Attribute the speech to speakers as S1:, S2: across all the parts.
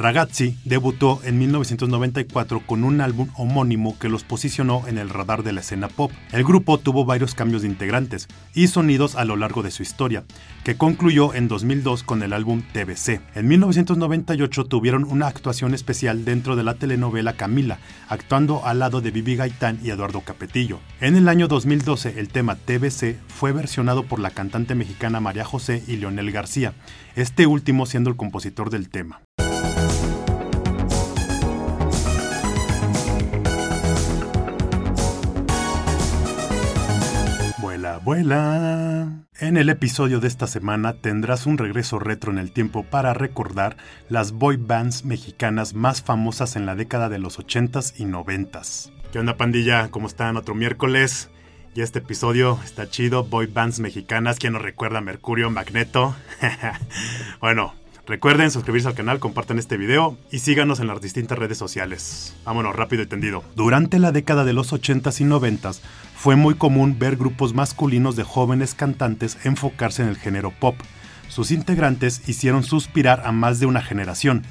S1: Ragazzi debutó en 1994 con un álbum homónimo que los posicionó en el radar de la escena pop. El grupo tuvo varios cambios de integrantes y sonidos a lo largo de su historia, que concluyó en 2002 con el álbum TBC. En 1998 tuvieron una actuación especial dentro de la telenovela Camila, actuando al lado de Vivi Gaitán y Eduardo Capetillo. En el año 2012 el tema TBC fue versionado por la cantante mexicana María José y Leonel García, este último siendo el compositor del tema. Vuela, En el episodio de esta semana tendrás un regreso retro en el tiempo para recordar las boy bands mexicanas más famosas en la década de los 80s y 90s. ¿Qué onda pandilla? ¿Cómo están? Otro miércoles. Y este episodio está chido, boy bands mexicanas. ¿Quién nos recuerda? Mercurio, Magneto. bueno, Recuerden suscribirse al canal, compartan este video y síganos en las distintas redes sociales. Vámonos, rápido y tendido. Durante la década de los 80s y 90s fue muy común ver grupos masculinos de jóvenes cantantes enfocarse en el género pop. Sus integrantes hicieron suspirar a más de una generación,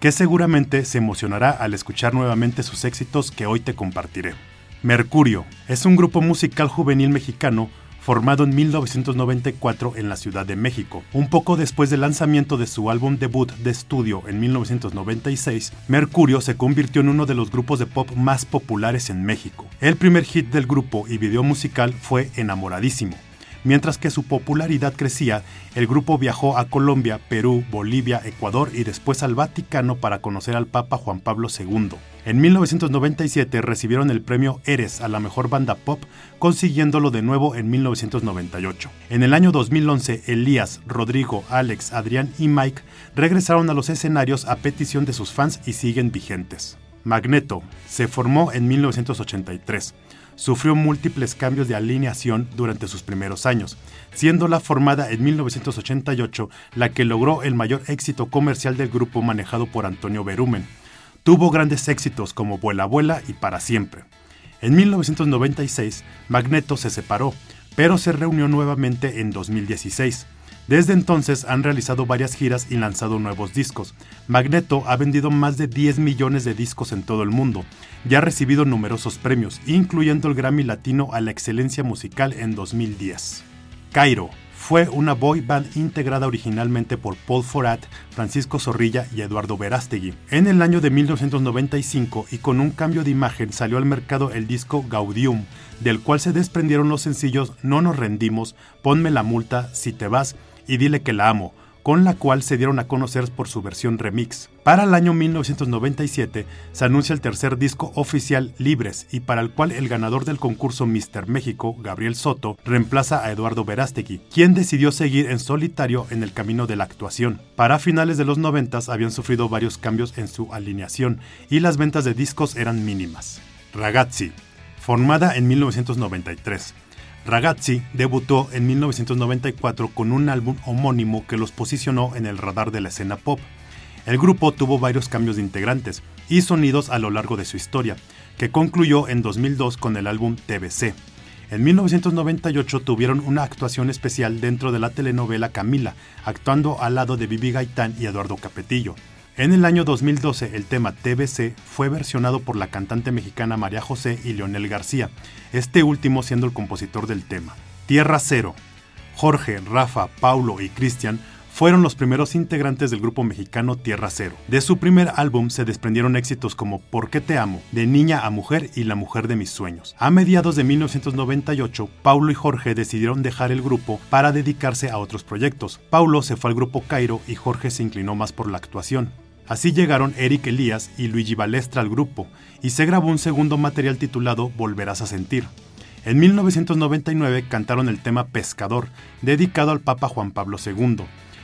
S1: que seguramente se emocionará al escuchar nuevamente sus éxitos que hoy te compartiré. Mercurio es un grupo musical juvenil mexicano formado en 1994 en la Ciudad de México. Un poco después del lanzamiento de su álbum debut de estudio en 1996, Mercurio se convirtió en uno de los grupos de pop más populares en México. El primer hit del grupo y video musical fue Enamoradísimo. Mientras que su popularidad crecía, el grupo viajó a Colombia, Perú, Bolivia, Ecuador y después al Vaticano para conocer al Papa Juan Pablo II. En 1997 recibieron el premio Eres a la mejor banda pop, consiguiéndolo de nuevo en 1998. En el año 2011, Elías, Rodrigo, Alex, Adrián y Mike regresaron a los escenarios a petición de sus fans y siguen vigentes. Magneto se formó en 1983 sufrió múltiples cambios de alineación durante sus primeros años, siendo la formada en 1988 la que logró el mayor éxito comercial del grupo manejado por Antonio Berumen. Tuvo grandes éxitos como Vuela Vuela y Para Siempre. En 1996, Magneto se separó, pero se reunió nuevamente en 2016. Desde entonces han realizado varias giras y lanzado nuevos discos. Magneto ha vendido más de 10 millones de discos en todo el mundo y ha recibido numerosos premios, incluyendo el Grammy Latino a la Excelencia Musical en 2010. Cairo fue una boy band integrada originalmente por Paul Forat, Francisco Zorrilla y Eduardo Verástegui. En el año de 1995 y con un cambio de imagen salió al mercado el disco Gaudium, del cual se desprendieron los sencillos No nos rendimos, Ponme la multa, Si te vas y Dile que la amo, con la cual se dieron a conocer por su versión remix. Para el año 1997 se anuncia el tercer disco oficial Libres y para el cual el ganador del concurso Mister México, Gabriel Soto, reemplaza a Eduardo Verástegui, quien decidió seguir en solitario en el camino de la actuación. Para finales de los 90 habían sufrido varios cambios en su alineación y las ventas de discos eran mínimas. Ragazzi, formada en 1993 Ragazzi debutó en 1994 con un álbum homónimo que los posicionó en el radar de la escena pop. El grupo tuvo varios cambios de integrantes y sonidos a lo largo de su historia, que concluyó en 2002 con el álbum TBC. En 1998 tuvieron una actuación especial dentro de la telenovela Camila, actuando al lado de Vivi Gaitán y Eduardo Capetillo. En el año 2012, el tema TBC fue versionado por la cantante mexicana María José y Leonel García, este último siendo el compositor del tema. Tierra Cero. Jorge, Rafa, Paulo y Cristian fueron los primeros integrantes del grupo mexicano Tierra Cero. De su primer álbum se desprendieron éxitos como ¿Por qué te amo?, De niña a mujer y La mujer de mis sueños. A mediados de 1998, Paulo y Jorge decidieron dejar el grupo para dedicarse a otros proyectos. Paulo se fue al grupo Cairo y Jorge se inclinó más por la actuación. Así llegaron Eric Elías y Luigi Balestra al grupo, y se grabó un segundo material titulado Volverás a sentir. En 1999 cantaron el tema Pescador, dedicado al Papa Juan Pablo II.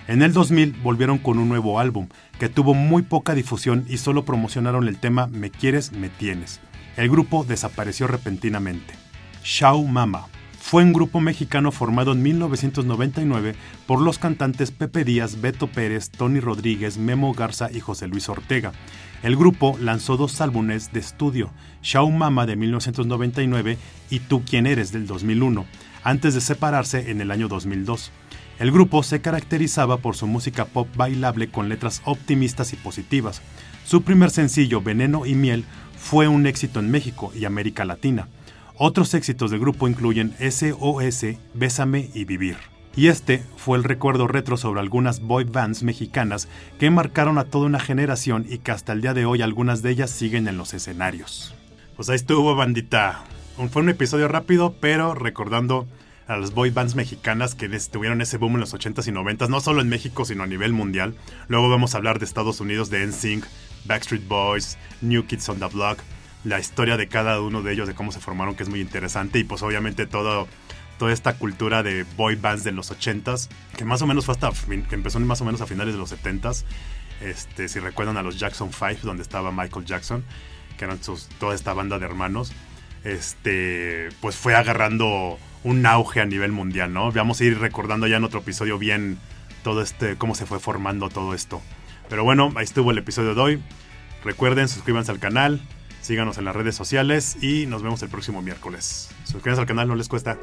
S1: En el 2000 volvieron con un nuevo álbum, que tuvo muy poca difusión y solo promocionaron el tema Me quieres, me tienes. El grupo desapareció repentinamente. Shao Mama fue un grupo mexicano formado en 1999 por los cantantes Pepe Díaz, Beto Pérez, Tony Rodríguez, Memo Garza y José Luis Ortega. El grupo lanzó dos álbumes de estudio, Shao Mama de 1999 y Tú quién eres del 2001, antes de separarse en el año 2002. El grupo se caracterizaba por su música pop bailable con letras optimistas y positivas. Su primer sencillo, Veneno y Miel, fue un éxito en México y América Latina. Otros éxitos del grupo incluyen SOS, Bésame y Vivir. Y este fue el recuerdo retro sobre algunas boy bands mexicanas que marcaron a toda una generación y que hasta el día de hoy algunas de ellas siguen en los escenarios. Pues ahí estuvo, bandita. Fue un episodio rápido, pero recordando a las boy bands mexicanas que tuvieron ese boom en los 80s y 90s, no solo en México, sino a nivel mundial. Luego vamos a hablar de Estados Unidos, de NSYNC, Backstreet Boys, New Kids on the Block, la historia de cada uno de ellos, de cómo se formaron, que es muy interesante, y pues obviamente todo, toda esta cultura de boy bands de los 80s, que más o menos fue hasta, que empezó más o menos a finales de los 70s, este, si recuerdan a los Jackson 5, donde estaba Michael Jackson, que eran toda esta banda de hermanos, este, pues fue agarrando un auge a nivel mundial, ¿no? Vamos a ir recordando ya en otro episodio bien todo este, cómo se fue formando todo esto. Pero bueno, ahí estuvo el episodio de hoy. Recuerden, suscríbanse al canal, síganos en las redes sociales y nos vemos el próximo miércoles. Suscríbanse al canal, no les cuesta.